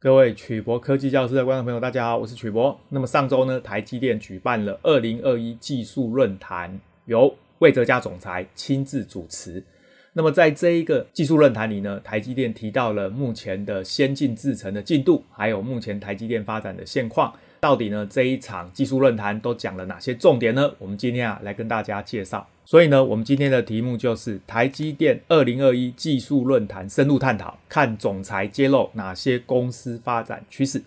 各位曲博科技教室的观众朋友，大家好，我是曲博。那么上周呢，台积电举办了二零二一技术论坛，由魏哲家总裁亲自主持。那么在这一个技术论坛里呢，台积电提到了目前的先进制程的进度，还有目前台积电发展的现况。到底呢，这一场技术论坛都讲了哪些重点呢？我们今天啊来跟大家介绍。所以呢，我们今天的题目就是台积电二零二一技术论坛深入探讨，看总裁揭露哪些公司发展趋势。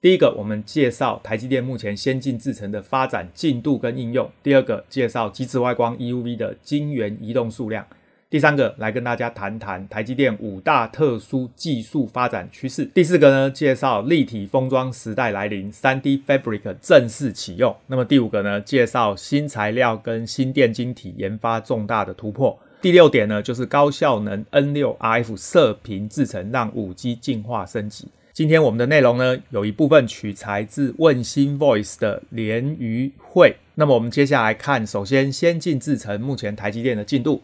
第一个，我们介绍台积电目前先进制程的发展进度跟应用。第二个，介绍极紫外光 EUV 的晶圆移动数量。第三个，来跟大家谈谈台积电五大特殊技术发展趋势。第四个呢，介绍立体封装时代来临，3D Fabric 正式启用。那么第五个呢，介绍新材料跟新电晶体研发重大的突破。第六点呢，就是高效能 N6RF 射频制程让 5G 进化升级。今天我们的内容呢，有一部分取材自问心 Voice 的联余会。那么我们接下来看，首先先进制程目前台积电的进度。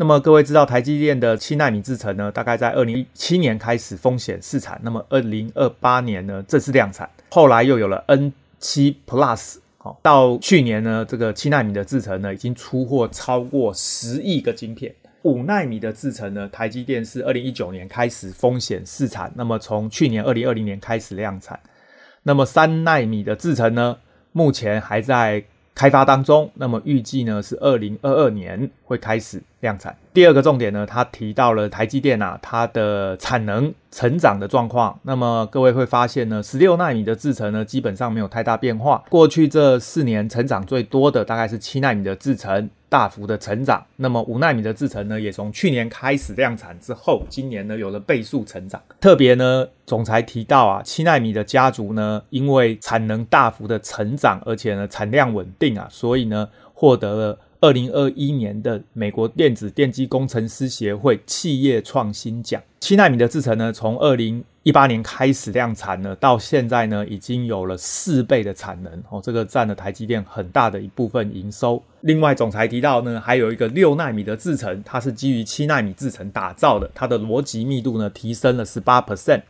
那么各位知道，台积电的七纳米制程呢，大概在二零一七年开始风险试产，那么二零二八年呢正式量产，后来又有了 N 七 Plus，好，到去年呢，这个七纳米的制程呢已经出货超过十亿个晶片。五纳米的制程呢，台积电是二零一九年开始风险试产，那么从去年二零二零年开始量产。那么三纳米的制程呢，目前还在开发当中，那么预计呢是二零二二年会开始量产。第二个重点呢，他提到了台积电啊，它的产能成长的状况。那么各位会发现呢，十六纳米的制程呢，基本上没有太大变化。过去这四年成长最多的大概是七纳米的制程。大幅的成长，那么五纳米的制程呢，也从去年开始量产之后，今年呢有了倍数成长。特别呢，总裁提到啊，七纳米的家族呢，因为产能大幅的成长，而且呢产量稳定啊，所以呢获得了二零二一年的美国电子电机工程师协会企业创新奖。七纳米的制程呢，从二零一八年开始量产呢，到现在呢，已经有了四倍的产能哦，这个占了台积电很大的一部分营收。另外，总裁提到呢，还有一个六纳米的制程，它是基于七纳米制程打造的，它的逻辑密度呢提升了十八 percent。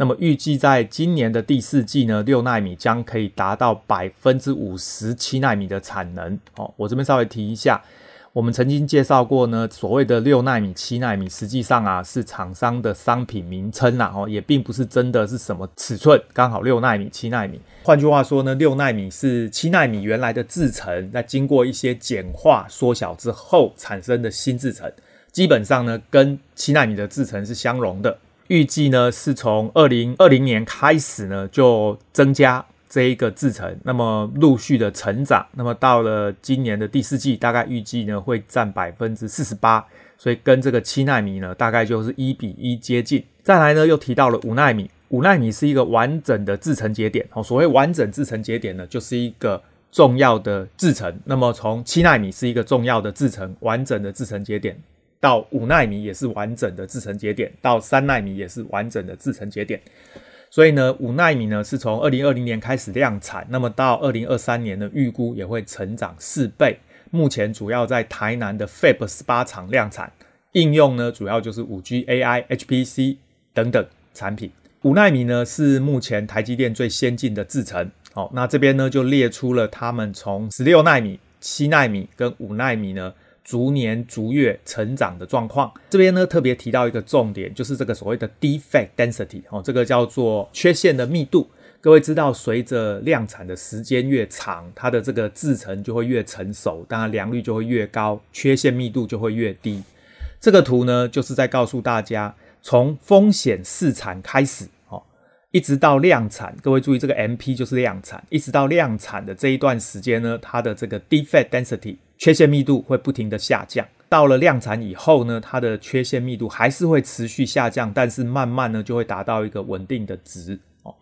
那么预计在今年的第四季呢，六纳米将可以达到百分之五十七纳米的产能。哦，我这边稍微提一下。我们曾经介绍过呢，所谓的六纳米、七纳米，实际上啊是厂商的商品名称啦，哦，也并不是真的是什么尺寸，刚好六纳米、七纳米。换句话说呢，六纳米是七纳米原来的制程，在经过一些简化、缩小之后产生的新制程，基本上呢跟七纳米的制程是相容的。预计呢是从二零二零年开始呢就增加。这一个制程，那么陆续的成长，那么到了今年的第四季，大概预计呢会占百分之四十八，所以跟这个七纳米呢大概就是一比一接近。再来呢又提到了五纳米，五纳米是一个完整的制程节点，哦，所谓完整制程节点呢，就是一个重要的制程。那么从七纳米是一个重要的制程，完整的制程节点，到五纳米也是完整的制程节点，到三纳米也是完整的制程节点。所以呢，五纳米呢是从二零二零年开始量产，那么到二零二三年呢，预估也会成长四倍。目前主要在台南的 Fab 十八厂量产，应用呢主要就是五 G、AI、HPC 等等产品。五纳米呢是目前台积电最先进的制程。好，那这边呢就列出了他们从十六纳米、七纳米跟五纳米呢。逐年逐月成长的状况，这边呢特别提到一个重点，就是这个所谓的 defect density 哦，这个叫做缺陷的密度。各位知道，随着量产的时间越长，它的这个制程就会越成熟，当然良率就会越高，缺陷密度就会越低。这个图呢，就是在告诉大家，从风险试产开始，一直到量产，各位注意这个 MP 就是量产，一直到量产的这一段时间呢，它的这个 defect density。缺陷密度会不停的下降，到了量产以后呢，它的缺陷密度还是会持续下降，但是慢慢呢就会达到一个稳定的值哦。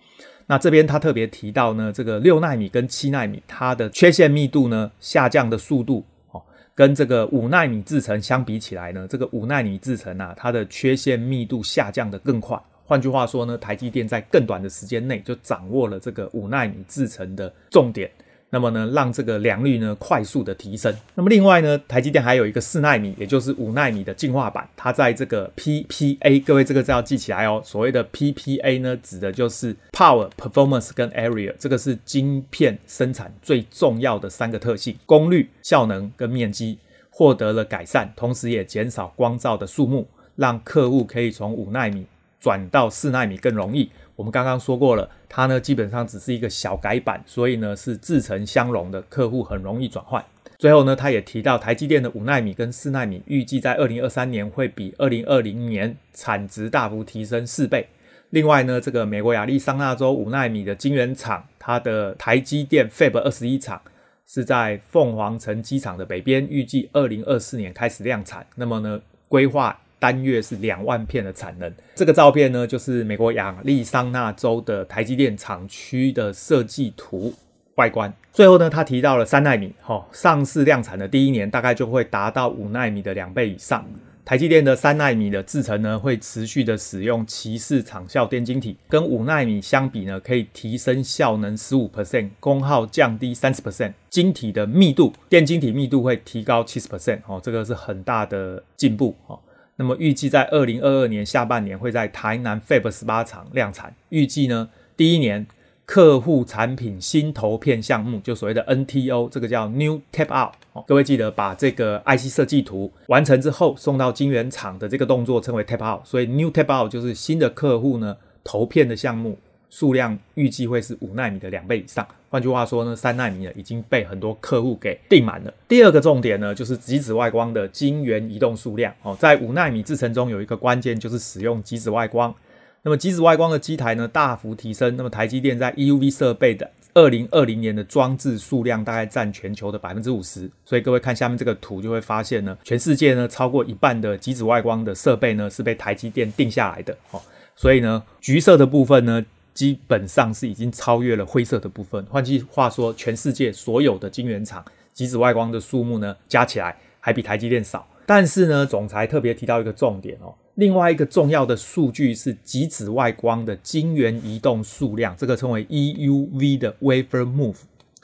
那这边他特别提到呢，这个六纳米跟七纳米它的缺陷密度呢下降的速度哦，跟这个五纳米制程相比起来呢，这个五纳米制程啊，它的缺陷密度下降的更快。换句话说呢，台积电在更短的时间内就掌握了这个五纳米制程的重点。那么呢，让这个良率呢快速的提升。那么另外呢，台积电还有一个四纳米，也就是五纳米的进化版，它在这个 PPA，各位这个字要记起来哦。所谓的 PPA 呢，指的就是 Power、Performance 跟 Area，这个是晶片生产最重要的三个特性：功率、效能跟面积，获得了改善，同时也减少光罩的数目，让客户可以从五纳米转到四奈米更容易。我们刚刚说过了，它呢基本上只是一个小改版，所以呢是制成相容的，客户很容易转换。最后呢，他也提到台积电的五奈米跟四奈米预计在二零二三年会比二零二零年产值大幅提升四倍。另外呢，这个美国亚利桑那州五奈米的晶圆厂，它的台积电 Fab 二十一厂是在凤凰城机场的北边，预计二零二四年开始量产。那么呢，规划。单月是两万片的产能。这个照片呢，就是美国亚利桑那州的台积电厂区的设计图外观。最后呢，他提到了三奈米，哈，上市量产的第一年大概就会达到五奈米的两倍以上。台积电的三奈米的制程呢，会持续的使用鳍式场效电晶体，跟五奈米相比呢，可以提升效能十五 percent，功耗降低三十 percent，晶体的密度，电晶体密度会提高七十 percent，哦，这个是很大的进步，哦。那么预计在二零二二年下半年会在台南 Fab 十八厂量产。预计呢，第一年客户产品新投片项目，就所谓的 NTO，这个叫 New Tap Out。哦，各位记得把这个 IC 设计图完成之后送到晶圆厂的这个动作称为 Tap Out。所以 New Tap Out 就是新的客户呢投片的项目。数量预计会是五纳米的两倍以上。换句话说呢，三纳米呢已经被很多客户给订满了。第二个重点呢，就是极紫外光的晶圆移动数量哦，在五纳米制程中有一个关键就是使用极紫外光。那么极紫外光的机台呢大幅提升。那么台积电在 EUV 设备的二零二零年的装置数量大概占全球的百分之五十。所以各位看下面这个图就会发现呢，全世界呢超过一半的极紫外光的设备呢是被台积电定下来的哦。所以呢，橘色的部分呢。基本上是已经超越了灰色的部分。换句话说，全世界所有的晶圆厂极紫外光的数目呢，加起来还比台积电少。但是呢，总裁特别提到一个重点哦，另外一个重要的数据是极紫外光的晶圆移动数量，这个称为 EUV 的 wafer move。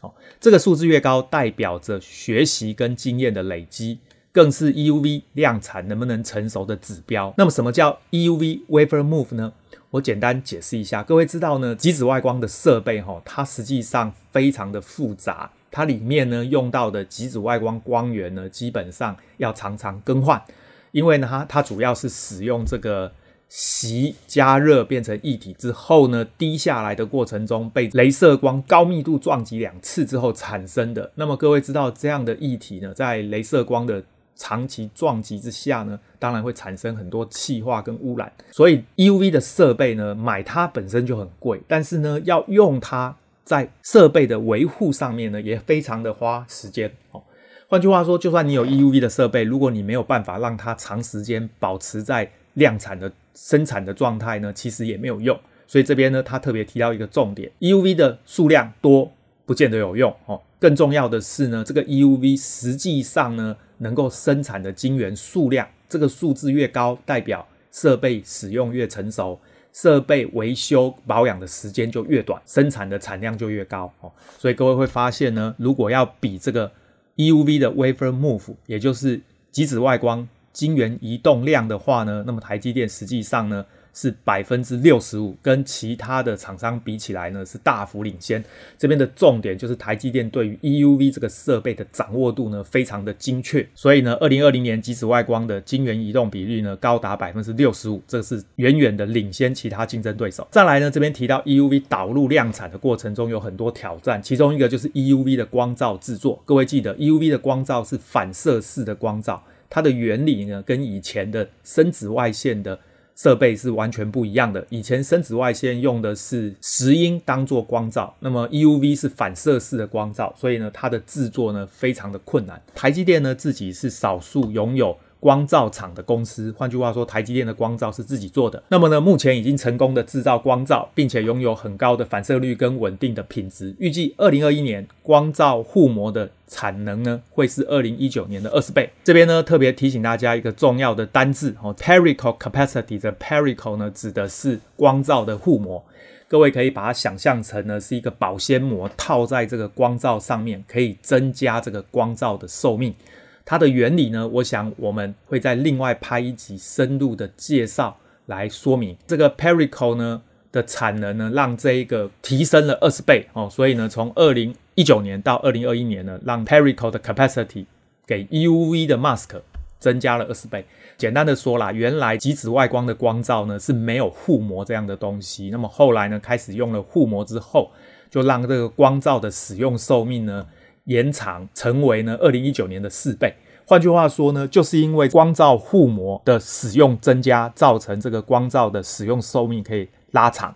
哦，这个数字越高，代表着学习跟经验的累积，更是 EUV 量产能不能成熟的指标。那么，什么叫 EUV wafer move 呢？我简单解释一下，各位知道呢，极紫外光的设备哈，它实际上非常的复杂，它里面呢用到的极紫外光光源呢，基本上要常常更换，因为呢它它主要是使用这个锡加热变成液体之后呢，滴下来的过程中被镭射光高密度撞击两次之后产生的。那么各位知道这样的液体呢，在镭射光的长期撞击之下呢，当然会产生很多气化跟污染，所以 EUV 的设备呢，买它本身就很贵，但是呢，要用它在设备的维护上面呢，也非常的花时间哦。换句话说，就算你有 EUV 的设备，如果你没有办法让它长时间保持在量产的生产的状态呢，其实也没有用。所以这边呢，他特别提到一个重点：EUV 的数量多不见得有用哦。更重要的是呢，这个 EUV 实际上呢，能够生产的晶圆数量，这个数字越高，代表设备使用越成熟，设备维修保养的时间就越短，生产的产量就越高哦。所以各位会发现呢，如果要比这个 EUV 的 wafer move，也就是极紫外光晶圆移动量的话呢，那么台积电实际上呢，是百分之六十五，跟其他的厂商比起来呢，是大幅领先。这边的重点就是台积电对于 EUV 这个设备的掌握度呢，非常的精确。所以呢，二零二零年极紫外光的晶圆移动比率呢，高达百分之六十五，这是远远的领先其他竞争对手。再来呢，这边提到 EUV 导入量产的过程中有很多挑战，其中一个就是 EUV 的光罩制作。各位记得，EUV 的光罩是反射式的光罩，它的原理呢，跟以前的深紫外线的设备是完全不一样的。以前深紫外线用的是石英当做光照，那么 EUV 是反射式的光照，所以呢，它的制作呢非常的困难。台积电呢自己是少数拥有光罩厂的公司，换句话说，台积电的光罩是自己做的。那么呢，目前已经成功的制造光罩，并且拥有很高的反射率跟稳定的品质。预计二零二一年光罩护膜的产能呢，会是二零一九年的二十倍。这边呢，特别提醒大家一个重要的单字哦，pellicle capacity 的 pericole 呢，指的是光罩的护膜。各位可以把它想象成呢是一个保鲜膜套在这个光罩上面，可以增加这个光罩的寿命。它的原理呢，我想我们会在另外拍一集深入的介绍来说明。这个 Pellicle 呢的产能呢，让这一个提升了二十倍哦，所以呢，从二零一九年到二零二一年呢，让 Pellicle 的 capacity 给 EUV 的 mask 增加了二十倍。简单的说啦，原来极紫外光的光照呢是没有护膜这样的东西，那么后来呢开始用了护膜之后，就让这个光照的使用寿命呢。延长成为呢二零一九年的四倍，换句话说呢，就是因为光罩护膜的使用增加，造成这个光罩的使用寿命可以拉长，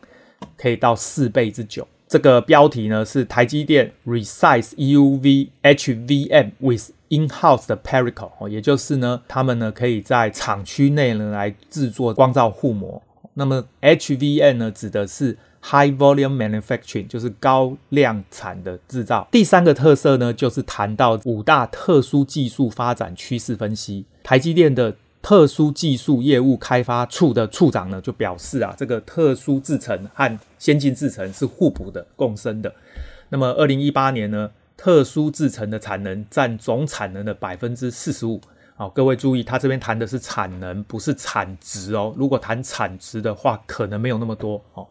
可以到四倍之久。这个标题呢是台积电 Resize EUV HVM with in-house 的 Pericle，也就是呢，他们呢可以在厂区内呢来制作光罩护膜。那么 HVM 呢指的是 High volume manufacturing 就是高量产的制造。第三个特色呢，就是谈到五大特殊技术发展趋势分析。台积电的特殊技术业务开发处的处长呢，就表示啊，这个特殊制程和先进制程是互补的、共生的。那么，二零一八年呢，特殊制程的产能占总产能的百分之四十五。好，各位注意，他这边谈的是产能，不是产值哦。如果谈产值的话，可能没有那么多哦。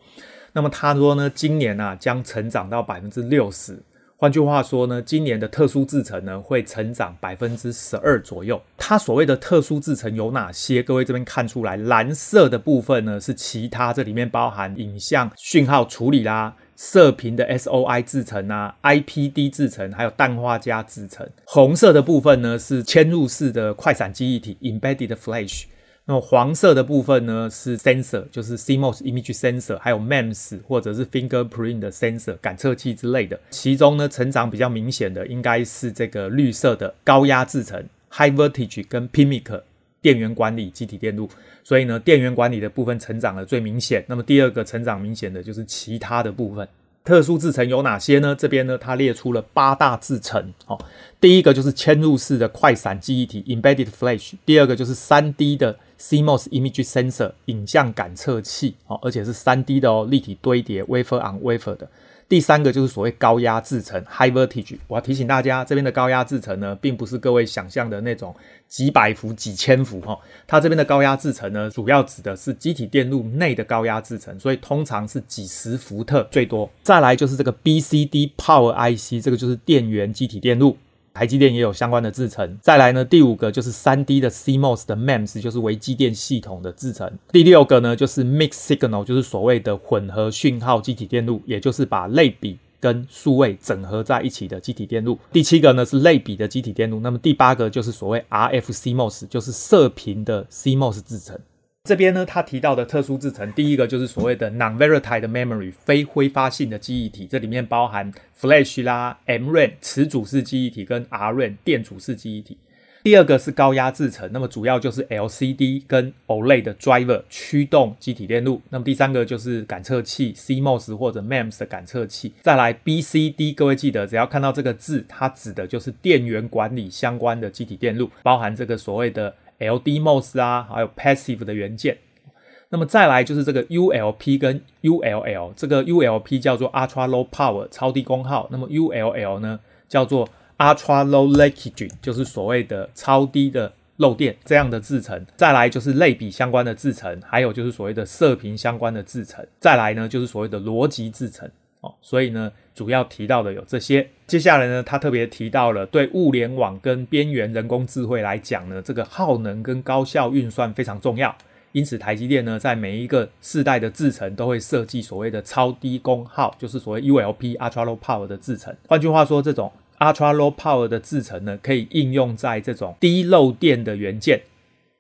那么他说呢，今年啊将成长到百分之六十。换句话说呢，今年的特殊制程呢会成长百分之十二左右。它所谓的特殊制程有哪些？各位这边看出来，蓝色的部分呢是其他，这里面包含影像讯号处理啦、射频的 SOI 制程啊、IPD 制程，还有氮化镓制程。红色的部分呢是嵌入式的快闪记忆体 （Embedded Flash）。那么黄色的部分呢是 sensor，就是 CMOS image sensor，还有 MEMS 或者是 fingerprint 的 sensor 感测器之类的。其中呢成长比较明显的应该是这个绿色的高压制程 high voltage 跟 PMIC 电源管理机体电路。所以呢电源管理的部分成长的最明显。那么第二个成长明显的就是其他的部分。特殊制程有哪些呢？这边呢它列出了八大制程。哦，第一个就是嵌入式的快闪记忆体 embedded flash。第二个就是 3D 的。CMOS image sensor 影像感测器，哦，而且是三 D 的哦，立体堆叠 wafer on wafer 的。第三个就是所谓高压制程 high voltage。我要提醒大家，这边的高压制程呢，并不是各位想象的那种几百伏、几千伏哈。它这边的高压制程呢，主要指的是机体电路内的高压制程，所以通常是几十伏特最多。再来就是这个 BCD Power IC，这个就是电源机体电路。台积电也有相关的制程。再来呢，第五个就是 3D 的 CMOS 的 MEMS，就是微机电系统的制程。第六个呢，就是 Mixed Signal，就是所谓的混合讯号积体电路，也就是把类比跟数位整合在一起的积体电路。第七个呢是类比的积体电路。那么第八个就是所谓 RF CMOS，就是射频的 CMOS 制程。这边呢，他提到的特殊制程，第一个就是所谓的 non-volatile memory 非挥发性的记忆体，这里面包含 Flash 啦、MRAM 磁阻式记忆体跟 RRAM 电阻式记忆体。第二个是高压制程，那么主要就是 LCD 跟 OLED 的 driver 驱动积体电路。那么第三个就是感测器 CMOS 或者 MEMS 的感测器。再来 BCD，各位记得只要看到这个字，它指的就是电源管理相关的积体电路，包含这个所谓的。LDMOS 啊，还有 passive 的元件。那么再来就是这个 ULP 跟 ULL，这个 ULP 叫做 Ultra Low Power 超低功耗，那么 ULL 呢叫做 Ultra Low Leakage，就是所谓的超低的漏电这样的制程。再来就是类比相关的制程，还有就是所谓的射频相关的制程。再来呢就是所谓的逻辑制程。哦，所以呢，主要提到的有这些。接下来呢，他特别提到了对物联网跟边缘人工智慧来讲呢，这个耗能跟高效运算非常重要。因此，台积电呢，在每一个世代的制程都会设计所谓的超低功耗，就是所谓 ULP Ultra Low Power 的制程。换句话说，这种 Ultra Low Power 的制程呢，可以应用在这种低漏电的元件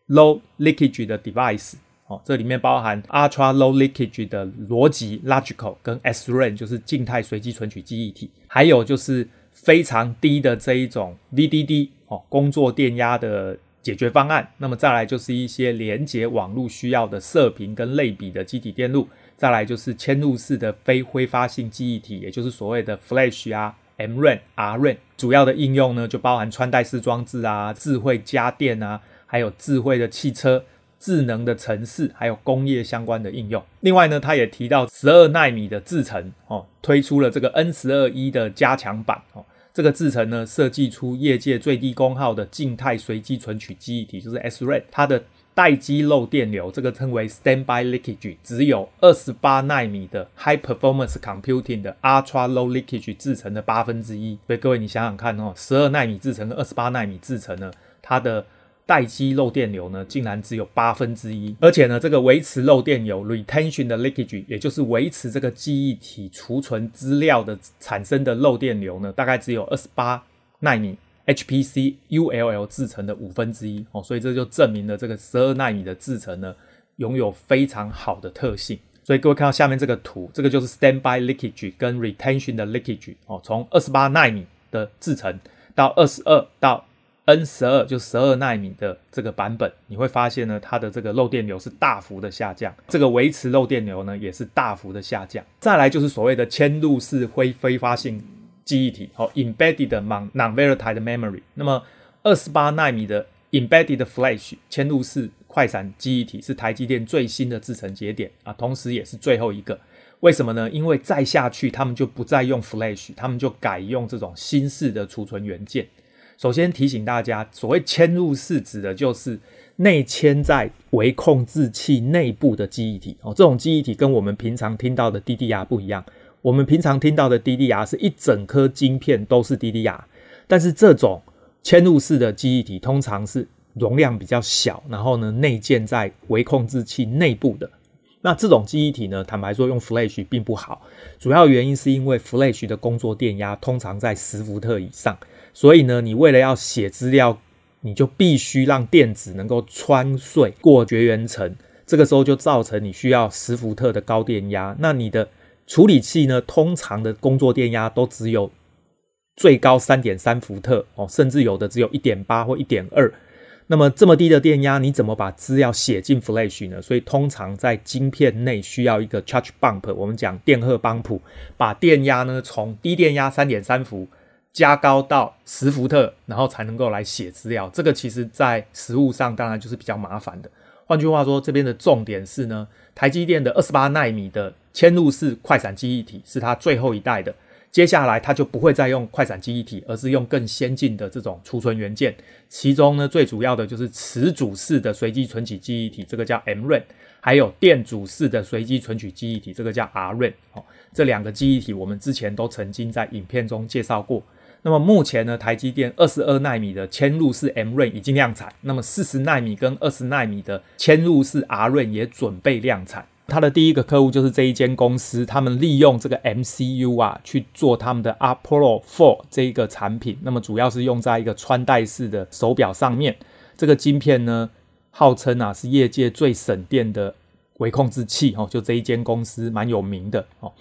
（Low Leakage 的 device）。哦，这里面包含 ultra low leakage 的逻辑 logical 跟 SRAM，就是静态随机存取记忆体，还有就是非常低的这一种 VDD 哦，工作电压的解决方案。那么再来就是一些连接网络需要的射频跟类比的机体电路，再来就是嵌入式的非挥发性记忆体，也就是所谓的 Flash 啊、MRAM、RRAM。主要的应用呢，就包含穿戴式装置啊、智慧家电啊，还有智慧的汽车。智能的城市，还有工业相关的应用。另外呢，他也提到十二奈米的制程哦，推出了这个 N 十二 E 的加强版哦。这个制程呢，设计出业界最低功耗的静态随机存取记忆体，就是 SRAM。它的待机漏电流，这个称为 Standby Leakage，只有二十八奈米的 High Performance Computing 的 Ultra Low Leakage 制程的八分之一。所以各位，你想想看哦，十二奈米制程跟二十八奈米制程呢，它的待机漏电流呢，竟然只有八分之一，而且呢，这个维持漏电流 retention 的 leakage，也就是维持这个记忆体储存资料的产生的漏电流呢，大概只有二十八奈米 HPC ULL 制成的五分之一。哦，所以这就证明了这个十二奈米的制程呢，拥有非常好的特性。所以各位看到下面这个图，这个就是 standby leakage 跟 retention 的 leakage 哦，从二十八奈米的制程到二十二到 N 十二就十二纳米的这个版本，你会发现呢，它的这个漏电流是大幅的下降，这个维持漏电流呢也是大幅的下降。再来就是所谓的嵌入式非挥发性记忆体，哦，embedded non-volatile memory。那么二十八纳米的 embedded flash 嵌入式快闪记忆体是台积电最新的制程节点啊，同时也是最后一个。为什么呢？因为再下去他们就不再用 flash，他们就改用这种新式的储存元件。首先提醒大家，所谓嵌入式指的就是内嵌在微控制器内部的记忆体哦。这种记忆体跟我们平常听到的 DDR 不一样。我们平常听到的 DDR 是一整颗晶片都是 DDR，但是这种嵌入式的记忆体通常是容量比较小，然后呢内建在微控制器内部的。那这种记忆体呢，坦白说用 Flash 并不好，主要原因是因为 Flash 的工作电压通常在十伏特以上。所以呢，你为了要写资料，你就必须让电子能够穿隧过绝缘层，这个时候就造成你需要十伏特的高电压。那你的处理器呢，通常的工作电压都只有最高三点三伏特哦，甚至有的只有一点八或一点二。那么这么低的电压，你怎么把资料写进 Flash 呢？所以通常在晶片内需要一个 charge bump，我们讲电荷帮浦，把电压呢从低电压三点三伏。加高到十伏特，然后才能够来写资料。这个其实在实物上当然就是比较麻烦的。换句话说，这边的重点是呢，台积电的二十八纳米的嵌入式快闪记忆体是它最后一代的。接下来它就不会再用快闪记忆体，而是用更先进的这种储存元件。其中呢，最主要的就是磁阻式的随机存取记忆体，这个叫 MRAM，还有电阻式的随机存取记忆体，这个叫 RRAM。哦，这两个记忆体我们之前都曾经在影片中介绍过。那么目前呢，台积电二十二纳米的嵌入式 MRAM 已经量产，那么四十纳米跟二十纳米的嵌入式 R 睿也准备量产。它的第一个客户就是这一间公司，他们利用这个 MCU 啊去做他们的 Apollo 4这一个产品，那么主要是用在一个穿戴式的手表上面。这个晶片呢，号称啊是业界最省电的。微控制器哦，就这一间公司蛮有名的哦。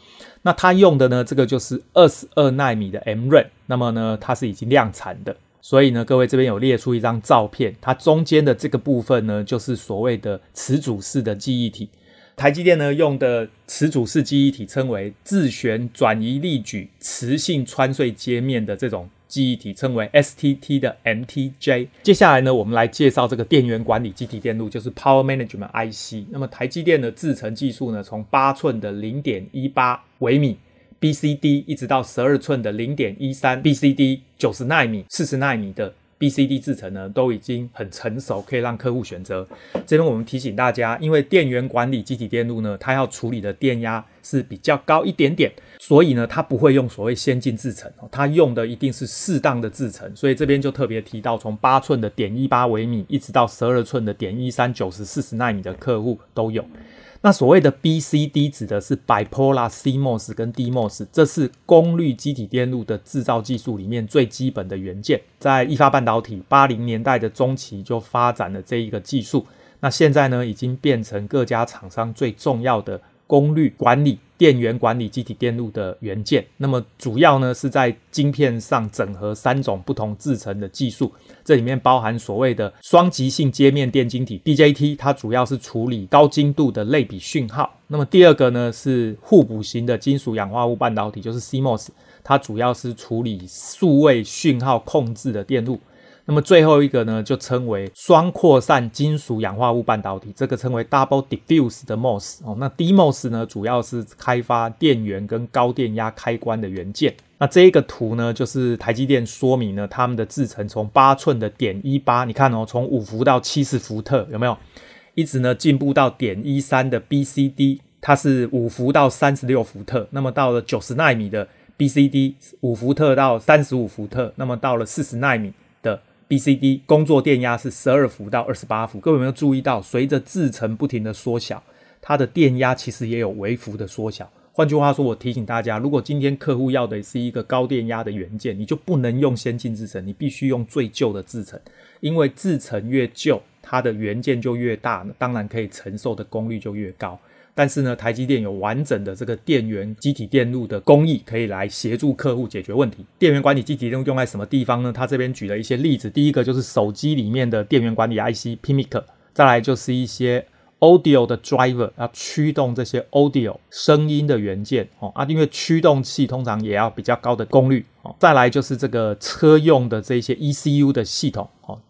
那它用的呢，这个就是二十二纳米的 M Run，那么呢，它是已经量产的。所以呢，各位这边有列出一张照片，它中间的这个部分呢，就是所谓的磁阻式的记忆体。台积电呢用的磁阻式记忆体称为自旋转移力矩磁性穿隧接面的这种。记忆体称为 STT 的 MTJ。接下来呢，我们来介绍这个电源管理机体电路，就是 Power Management IC。那么台积电的制程技术呢，从八寸的零点一八微米 BCD，一直到十二寸的零点一三 BCD，九十奈米、四十奈米的。BCD 制程呢都已经很成熟，可以让客户选择。这边我们提醒大家，因为电源管理机体电路呢，它要处理的电压是比较高一点点，所以呢，它不会用所谓先进制程，它用的一定是适当的制程。所以这边就特别提到，从八寸的点一八微米，一直到十二寸的点一三九十四十纳米的客户都有。那所谓的 BCD 指的是 Bipolar CMOS 跟 DMOS，这是功率积体电路的制造技术里面最基本的元件。在意法半导体八零年代的中期就发展了这一个技术，那现在呢已经变成各家厂商最重要的功率管理、电源管理机体电路的元件。那么主要呢是在晶片上整合三种不同制成的技术。这里面包含所谓的双极性接面电晶体 （BJT），它主要是处理高精度的类比讯号。那么第二个呢是互补型的金属氧化物半导体，就是 CMOS，它主要是处理数位讯号控制的电路。那么最后一个呢，就称为双扩散金属氧化物半导体，这个称为 Double Diffuse 的 MOS 哦。那 DMOS 呢，主要是开发电源跟高电压开关的元件。那这一个图呢，就是台积电说明了他们的制程从八寸的点一八，你看哦，从五伏到七十伏特，有没有？一直呢进步到点一三的 BCD，它是五伏到三十六伏特。那么到了九十纳米的 BCD，五伏特到三十五伏特。那么到了四十纳米 BCD，工作电压是十二伏到二十八伏。各位有没有注意到，随着制程不停的缩小，它的电压其实也有微幅的缩小。换句话说，我提醒大家，如果今天客户要的是一个高电压的元件，你就不能用先进制程，你必须用最旧的制程，因为制程越旧，它的元件就越大，当然可以承受的功率就越高。但是呢，台积电有完整的这个电源积体电路的工艺，可以来协助客户解决问题。电源管理积体电路用在什么地方呢？他这边举了一些例子，第一个就是手机里面的电源管理 IC PMIC，再来就是一些。Audio 的 driver 要驱动这些 audio 声音的元件哦啊，因为驱动器通常也要比较高的功率哦。再来就是这个车用的这些 ECU 的系统哦。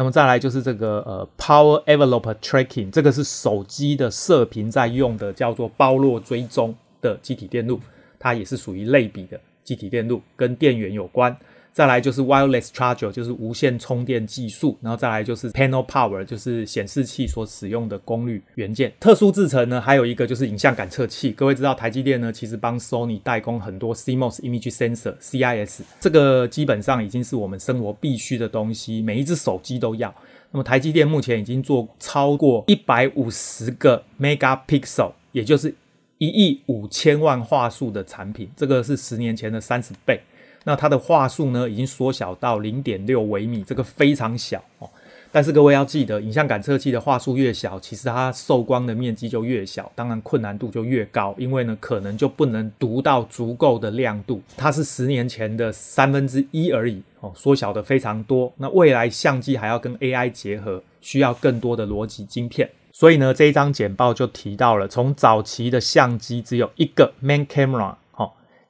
那么再来就是这个呃 Power Envelope Tracking，这个是手机的射频在用的，叫做包络追踪的机体电路，它也是属于类比的机体电路，跟电源有关。再来就是 wireless charger，就是无线充电技术，然后再来就是 panel power，就是显示器所使用的功率元件。特殊制程呢，还有一个就是影像感测器。各位知道台积电呢，其实帮 Sony 代工很多 CMOS image sensor（CIS），这个基本上已经是我们生活必须的东西，每一只手机都要。那么台积电目前已经做超过一百五十个 megapixel，也就是一亿五千万画素的产品，这个是十年前的三十倍。那它的话术呢，已经缩小到零点六微米，这个非常小哦。但是各位要记得，影像感测器的话术越小，其实它受光的面积就越小，当然困难度就越高，因为呢，可能就不能读到足够的亮度。它是十年前的三分之一而已哦，缩小的非常多。那未来相机还要跟 AI 结合，需要更多的逻辑晶片。所以呢，这一张简报就提到了，从早期的相机只有一个 main camera。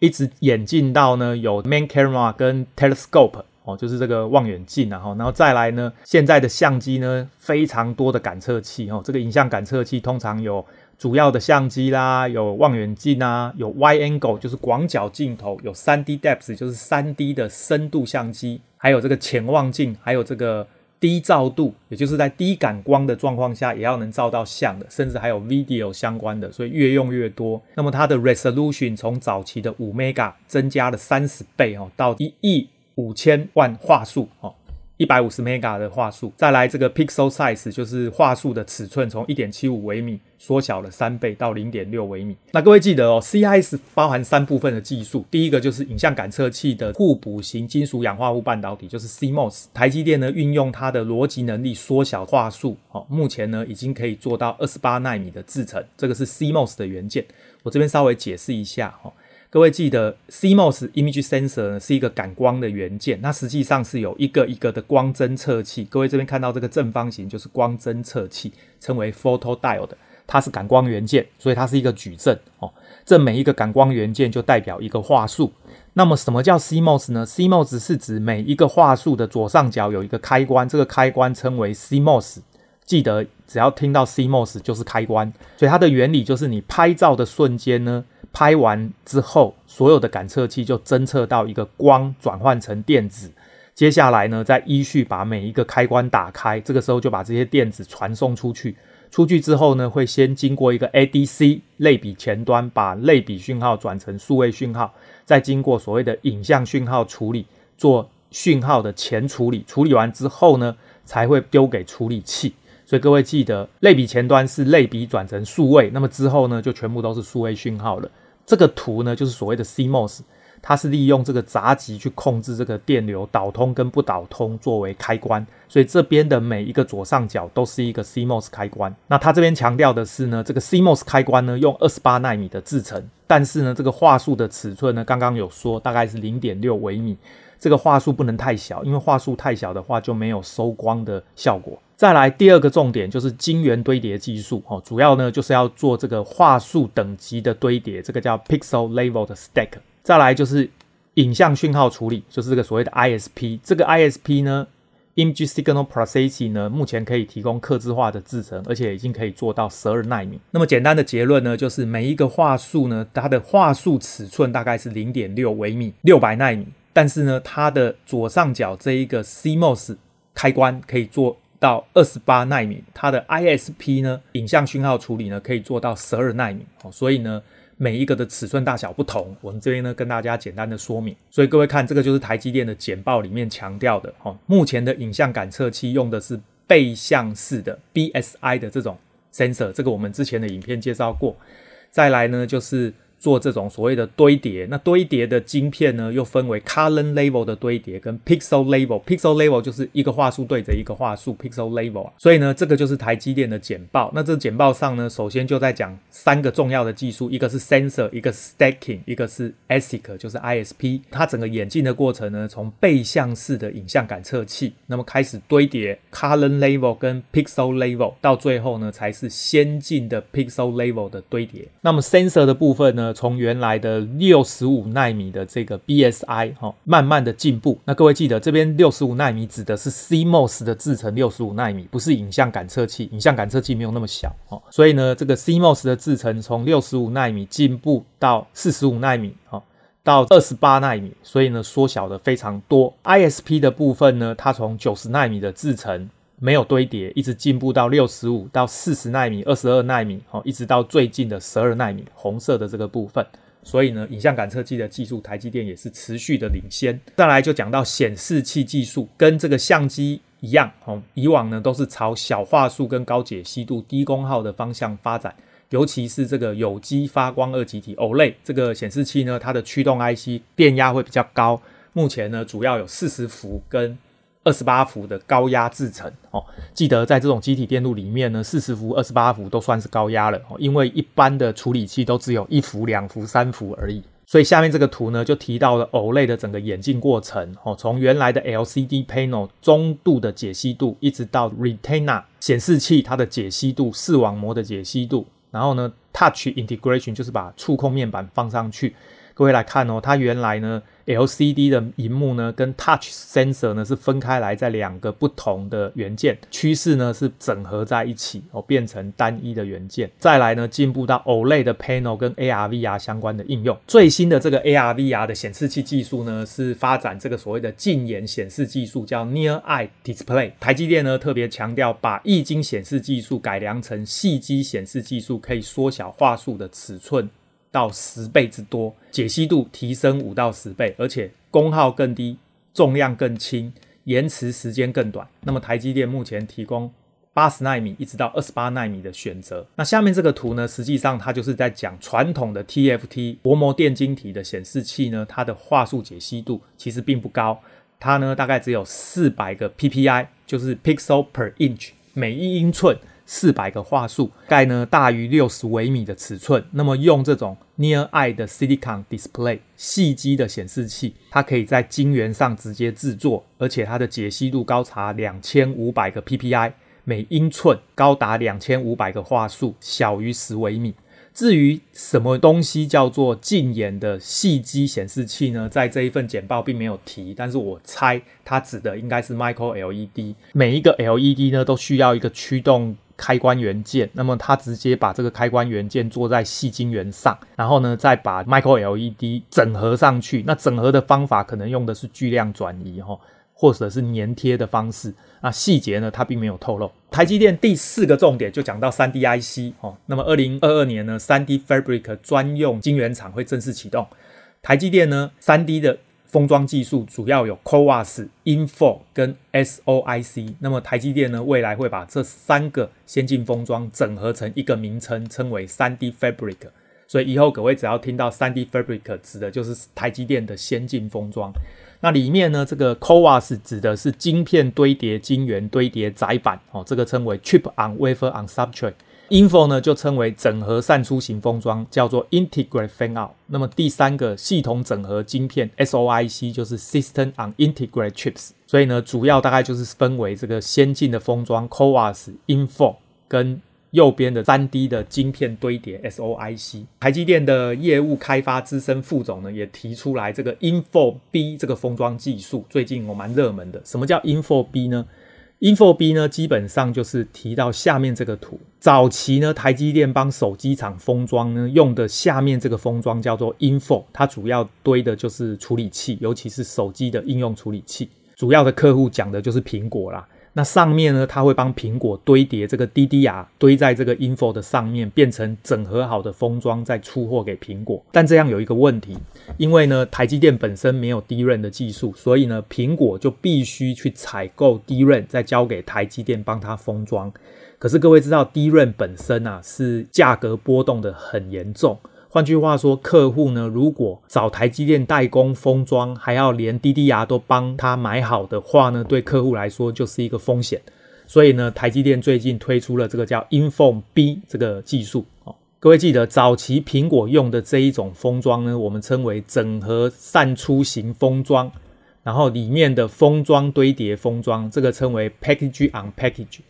一直演进到呢，有 main camera 跟 telescope 哦，就是这个望远镜，然后，然后再来呢，现在的相机呢，非常多的感测器哦，这个影像感测器通常有主要的相机啦，有望远镜啊，有 wide angle 就是广角镜头，有 3D depth 就是 3D 的深度相机，还有这个潜望镜，还有这个。低照度，也就是在低感光的状况下，也要能照到像的，甚至还有 video 相关的，所以越用越多。那么它的 resolution 从早期的五 mega 增加了三十倍哦，到一亿五千万画素哦。一百五十 mega 的画素，再来这个 pixel size 就是画素的尺寸，从一点七五微米缩小了三倍到零点六微米。那各位记得哦，CIS 包含三部分的技术，第一个就是影像感测器的互补型金属氧化物半导体，就是 CMOS。台积电呢运用它的逻辑能力缩小画素，哦，目前呢已经可以做到二十八纳米的制程，这个是 CMOS 的元件。我这边稍微解释一下哈。各位记得，CMOS image sensor 是一个感光的元件，那实际上是有一个一个的光侦测器。各位这边看到这个正方形就是光侦测器，称为 photodiode，它是感光元件，所以它是一个矩阵哦。这每一个感光元件就代表一个画素。那么什么叫 CMOS 呢？CMOS 是指每一个画素的左上角有一个开关，这个开关称为 CMOS。记得只要听到 CMOS 就是开关，所以它的原理就是你拍照的瞬间呢。拍完之后，所有的感测器就侦测到一个光转换成电子，接下来呢，再依序把每一个开关打开，这个时候就把这些电子传送出去。出去之后呢，会先经过一个 ADC 类比前端，把类比讯号转成数位讯号，再经过所谓的影像讯号处理，做讯号的前处理。处理完之后呢，才会丢给处理器。所以各位记得，类比前端是类比转成数位，那么之后呢，就全部都是数位讯号了。这个图呢，就是所谓的 CMOS，它是利用这个闸极去控制这个电流导通跟不导通作为开关，所以这边的每一个左上角都是一个 CMOS 开关。那它这边强调的是呢，这个 CMOS 开关呢，用二十八纳米的制程，但是呢，这个话术的尺寸呢，刚刚有说大概是零点六微米。这个画素不能太小，因为画素太小的话就没有收光的效果。再来第二个重点就是晶圆堆叠技术哦，主要呢就是要做这个画素等级的堆叠，这个叫 pixel level 的 stack。再来就是影像讯号处理，就是这个所谓的 ISP。这个 ISP 呢 Image Signal Processing 呢，目前可以提供客制化的制程，而且已经可以做到十二奈米。那么简单的结论呢，就是每一个画素呢，它的画素尺寸大概是零点六微米，六百奈米。但是呢，它的左上角这一个 CMOS 开关可以做到二十八奈米，它的 ISP 呢，影像讯号处理呢，可以做到十二奈米。哦，所以呢。每一个的尺寸大小不同，我们这边呢跟大家简单的说明。所以各位看，这个就是台积电的简报里面强调的哦。目前的影像感测器用的是背向式的 BSI 的这种 sensor，这个我们之前的影片介绍过。再来呢就是。做这种所谓的堆叠，那堆叠的晶片呢，又分为 color level 的堆叠跟 pixel level。pixel level 就是一个画素对着一个画素，pixel level 啊。所以呢，这个就是台积电的简报。那这简报上呢，首先就在讲三个重要的技术，一个是 sensor，一个是 stacking，一个是 ASIC，就是 ISP。它整个演进的过程呢，从背向式的影像感测器，那么开始堆叠 color level 跟 pixel level，到最后呢，才是先进的 pixel level 的堆叠。那么 sensor 的部分呢，从原来的六十五纳米的这个 BSI 哈，慢慢的进步。那各位记得，这边六十五纳米指的是 CMOS 的制程，六十五纳米不是影像感测器，影像感测器没有那么小哦。所以呢，这个 CMOS 的制程从六十五纳米进步到四十五纳米，哈，到二十八纳米，所以呢，缩小的非常多。ISP 的部分呢，它从九十纳米的制程。没有堆叠，一直进步到六十五到四十奈米、二十二奈米，哦，一直到最近的十二奈米，红色的这个部分。所以呢，影像感测器的技术，台积电也是持续的领先。再来就讲到显示器技术，跟这个相机一样，哦，以往呢都是朝小画素跟高解析度、低功耗的方向发展，尤其是这个有机发光二极体 OLED 这个显示器呢，它的驱动 IC 电压会比较高。目前呢，主要有四十伏跟二十八伏的高压制程哦，记得在这种积体电路里面呢，四十伏、二十八伏都算是高压了哦，因为一般的处理器都只有一伏、两伏、三伏而已。所以下面这个图呢，就提到了 OLED 的整个演进过程哦，从原来的 LCD panel 中度的解析度，一直到 Retina 显示器它的解析度、视网膜的解析度，然后呢，Touch Integration 就是把触控面板放上去。各位来看哦，它原来呢。LCD 的荧幕呢，跟 Touch Sensor 呢是分开来，在两个不同的元件，趋势呢是整合在一起哦，变成单一的元件。再来呢，进步到 OLED 的 Panel 跟 AR/VR 相关的应用。最新的这个 AR/VR 的显示器技术呢，是发展这个所谓的近眼显示技术，叫 Near Eye Display。台积电呢特别强调，把液晶显示技术改良成细基显示技术，可以缩小画素的尺寸。到十倍之多，解析度提升五到十倍，而且功耗更低，重量更轻，延迟时间更短。那么台积电目前提供八十纳米一直到二十八纳米的选择。那下面这个图呢，实际上它就是在讲传统的 TFT 薄膜电晶体的显示器呢，它的话术解析度其实并不高，它呢大概只有四百个 PPI，就是 Pixel per Inch，每一英寸。四百个画素，盖呢大于六十微米的尺寸，那么用这种 Near Eye 的 Silicon Display 细机的显示器，它可以在晶圆上直接制作，而且它的解析度高达两千五百个 PPI，每英寸高达两千五百个画素，小于十微米。至于什么东西叫做近眼的细机显示器呢？在这一份简报并没有提，但是我猜它指的应该是 Micro LED。每一个 LED 呢都需要一个驱动。开关元件，那么它直接把这个开关元件做在细晶圆上，然后呢，再把 Micro LED 整合上去。那整合的方法可能用的是巨量转移哈，或者是粘贴的方式。那细节呢，它并没有透露。台积电第四个重点就讲到 3D IC 哦。那么二零二二年呢，3D Fabric 专用晶圆厂会正式启动。台积电呢，3D 的。封装技术主要有 CoWoS、InFO 跟 SOIC。那么台积电呢，未来会把这三个先进封装整合成一个名称，称为 3D Fabric。所以以后各位只要听到 3D Fabric，指的就是台积电的先进封装。那里面呢，这个 CoWoS 指的是晶片堆叠晶圆堆叠载板，哦，这个称为 Chip on Wafer on Substrate。InFO 呢就称为整合散出型封装，叫做 Integrate Fan-Out。那么第三个系统整合晶片 SOIC 就是 System on Integrate Chips。所以呢，主要大概就是分为这个先进的封装 CoWoS、InFO 跟右边的三 D 的晶片堆叠 SOIC。台积电的业务开发资深副总呢，也提出来这个 InFO B 这个封装技术，最近我蛮热门的。什么叫 InFO B 呢？InFO B 呢，基本上就是提到下面这个图。早期呢，台积电帮手机厂封装呢，用的下面这个封装叫做 InFO，它主要堆的就是处理器，尤其是手机的应用处理器。主要的客户讲的就是苹果啦。那上面呢，它会帮苹果堆叠这个 DDR，堆在这个 InFO 的上面，变成整合好的封装，再出货给苹果。但这样有一个问题，因为呢，台积电本身没有 DRAM 的技术，所以呢，苹果就必须去采购 DRAM，再交给台积电帮它封装。可是各位知道，DRAM 本身啊，是价格波动的很严重。换句话说，客户呢，如果找台积电代工封装，还要连 DDR 都帮他买好的话呢，对客户来说就是一个风险。所以呢，台积电最近推出了这个叫 InForm B 这个技术。哦，各位记得，早期苹果用的这一种封装呢，我们称为整合散出型封装，然后里面的封装堆叠封装，这个称为 Package on Package。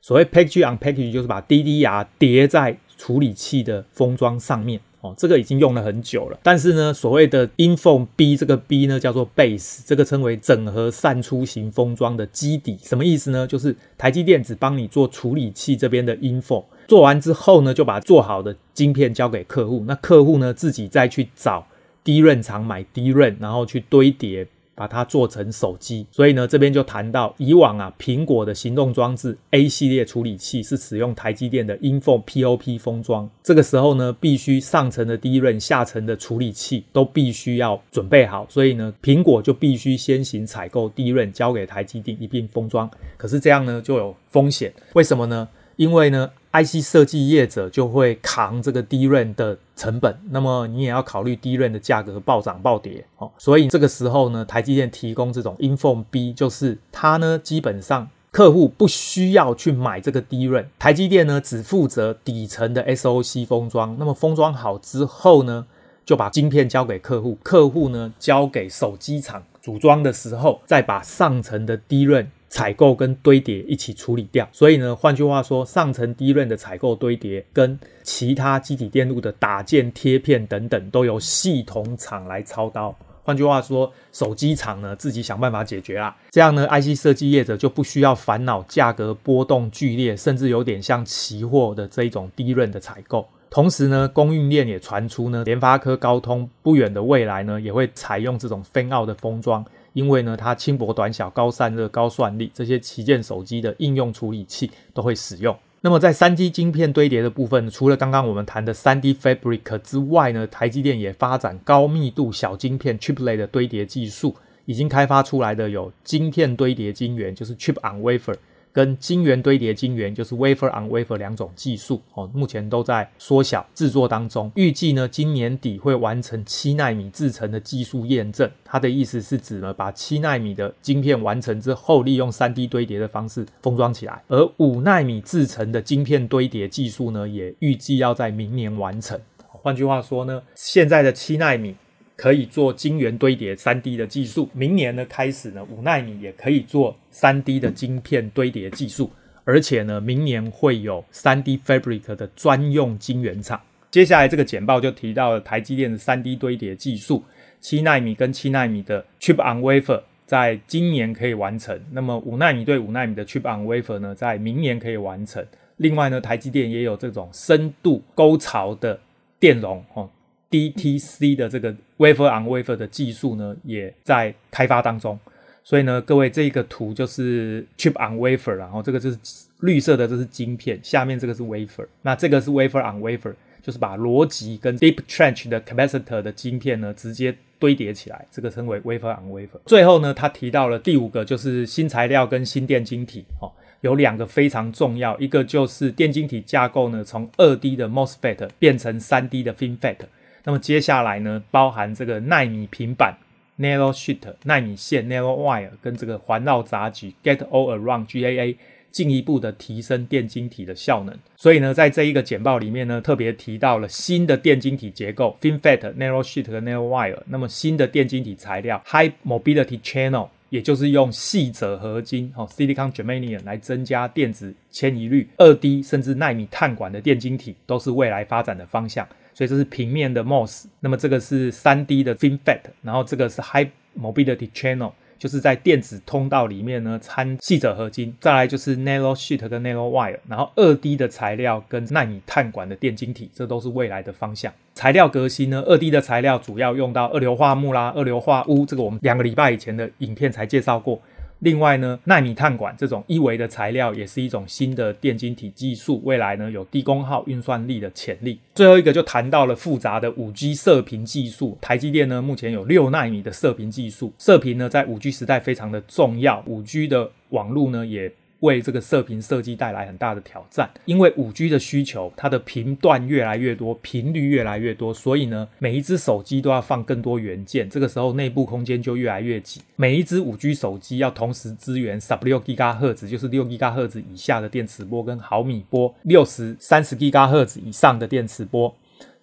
所谓 Package on Package，就是把 DDR 叠在处理器的封装上面。这个已经用了很久了，但是呢，所谓的 InFO B 这个 B 呢，叫做 Base，这个称为整合散出型封装的基底，什么意思呢？就是台积电只帮你做处理器这边的 InFO，做完之后呢，就把做好的晶片交给客户，那客户呢，自己再去找低润厂买低润然后去堆叠。把它做成手机，所以呢，这边就谈到以往啊，苹果的行动装置 A 系列处理器是使用台积电的 InFO POP 封装，这个时候呢，必须上层的 DRAM，下层的处理器都必须要准备好，所以呢，苹果就必须先行采购 DRAM，交给台积电一并封装。可是这样呢，就有风险，为什么呢？因为呢，IC 设计业者就会扛这个 DRAM 的成本，那么你也要考虑 DRAM 的价格暴涨暴跌哦。所以这个时候呢，台积电提供这种 InForm B，就是它呢基本上客户不需要去买这个 d r a 台积电呢只负责底层的 SOC 封装。那么封装好之后呢，就把晶片交给客户，客户呢交给手机厂组装的时候，再把上层的 d r a。采购跟堆叠一起处理掉，所以呢，换句话说，上层低润的采购堆叠跟其他积体电路的打件贴片等等，都由系统厂来操刀。换句话说，手机厂呢自己想办法解决啦，这样呢，IC 设计业者就不需要烦恼价格波动剧烈，甚至有点像期货的这一种低润的采购。同时呢，供应链也传出呢，联发科、高通不远的未来呢，也会采用这种 FinO 的封装。因为呢，它轻薄短小、高散热、高算力，这些旗舰手机的应用处理器都会使用。那么在三 D 晶片堆叠的部分，除了刚刚我们谈的三 D Fabric 之外呢，台积电也发展高密度小晶片 Chiplet 的堆叠技术，已经开发出来的有晶片堆叠晶圆，就是 Chip on Wafer。跟晶圆堆叠晶圆就是 wafer on wafer 两种技术哦，目前都在缩小制作当中。预计呢，今年底会完成七纳米制程的技术验证。它的意思是指呢，把七纳米的晶片完成之后，利用三 D 堆叠的方式封装起来。而五纳米制程的晶片堆叠技术呢，也预计要在明年完成。换句话说呢，现在的七纳米。可以做晶圆堆叠三 D 的技术，明年呢开始呢，五奈米也可以做三 D 的晶片堆叠技术，而且呢，明年会有三 D Fabric 的专用晶圆厂。接下来这个简报就提到了台积电的三 D 堆叠技术，七奈米跟七奈米的 Chip on Wafer 在今年可以完成，那么五奈米对五奈米的 Chip on Wafer 呢，在明年可以完成。另外呢，台积电也有这种深度沟槽的电容哦。DTC 的这个 wafer on wafer 的技术呢，也在开发当中。所以呢，各位这个图就是 chip on wafer，然后这个就是绿色的，这是晶片，下面这个是 wafer。那这个是 wafer on wafer，就是把逻辑跟 deep trench 的 capacitor 的晶片呢，直接堆叠起来，这个称为 wafer on wafer。最后呢，他提到了第五个，就是新材料跟新电晶体哦，有两个非常重要，一个就是电晶体架构呢，从二 D 的 MOSFET 变成三 D 的 FinFET。那么接下来呢，包含这个奈米平板 Nanosheet 奈米线 （narrow wire） 跟这个环绕杂局 （get all around, GAA 进一步的提升电晶体的效能。所以呢，在这一个简报里面呢，特别提到了新的电晶体结构 FinFET narrow sheet, 和 narrow wire）。那么新的电晶体材料 High Mobility Channel 也就是用细褶合金哦 （silicon germanium） 来增加电子迁移率，二 D 甚至纳米碳管的电晶体都是未来发展的方向。所以这是平面的 MOS，那么这个是三 D 的 FinFET，然后这个是 High Mobility Channel。就是在电子通道里面呢，掺细者合金，再来就是 Narrow Sheet 跟 Narrow Wire，然后二 D 的材料跟奈米碳管的电晶体，这都是未来的方向。材料革新呢，二 D 的材料主要用到二硫化钼啦、二硫化钨，这个我们两个礼拜以前的影片才介绍过。另外呢，纳米碳管这种一维的材料也是一种新的电晶体技术，未来呢有低功耗运算力的潜力。最后一个就谈到了复杂的五 G 射频技术，台积电呢目前有六纳米的射频技术，射频呢在五 G 时代非常的重要，五 G 的网络呢也。为这个射频设计带来很大的挑战，因为五 G 的需求，它的频段越来越多，频率越来越多，所以呢，每一只手机都要放更多元件，这个时候内部空间就越来越挤。每一只五 G 手机要同时支援十六 GHz，就是六 GHz 以下的电磁波跟毫米波，六十、三十 GHz 以上的电磁波。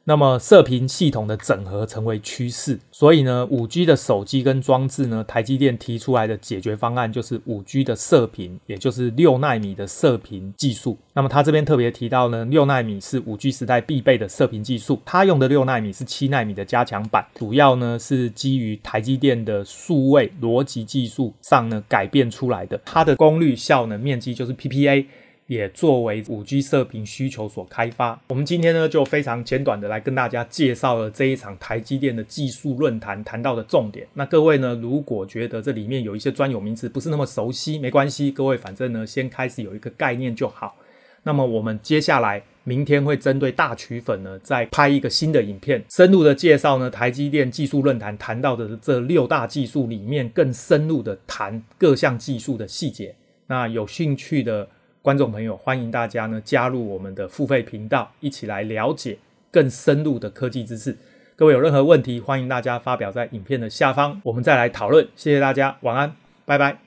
那么射频系统的整合成为趋势，所以呢，五 G 的手机跟装置呢，台积电提出来的解决方案就是五 G 的射频，也就是六奈米的射频技术。那么他这边特别提到呢，六奈米是五 G 时代必备的射频技术，他用的六奈米是七奈米的加强版，主要呢是基于台积电的数位逻辑技术上呢改变出来的，它的功率、效能、面积就是 PPA。也作为五 G 射频需求所开发。我们今天呢，就非常简短的来跟大家介绍了这一场台积电的技术论坛谈到的重点。那各位呢，如果觉得这里面有一些专有名词不是那么熟悉，没关系，各位反正呢，先开始有一个概念就好。那么我们接下来明天会针对大曲粉呢，再拍一个新的影片，深入的介绍呢台积电技术论坛谈到的这六大技术里面，更深入的谈各项技术的细节。那有兴趣的。观众朋友，欢迎大家呢加入我们的付费频道，一起来了解更深入的科技知识。各位有任何问题，欢迎大家发表在影片的下方，我们再来讨论。谢谢大家，晚安，拜拜。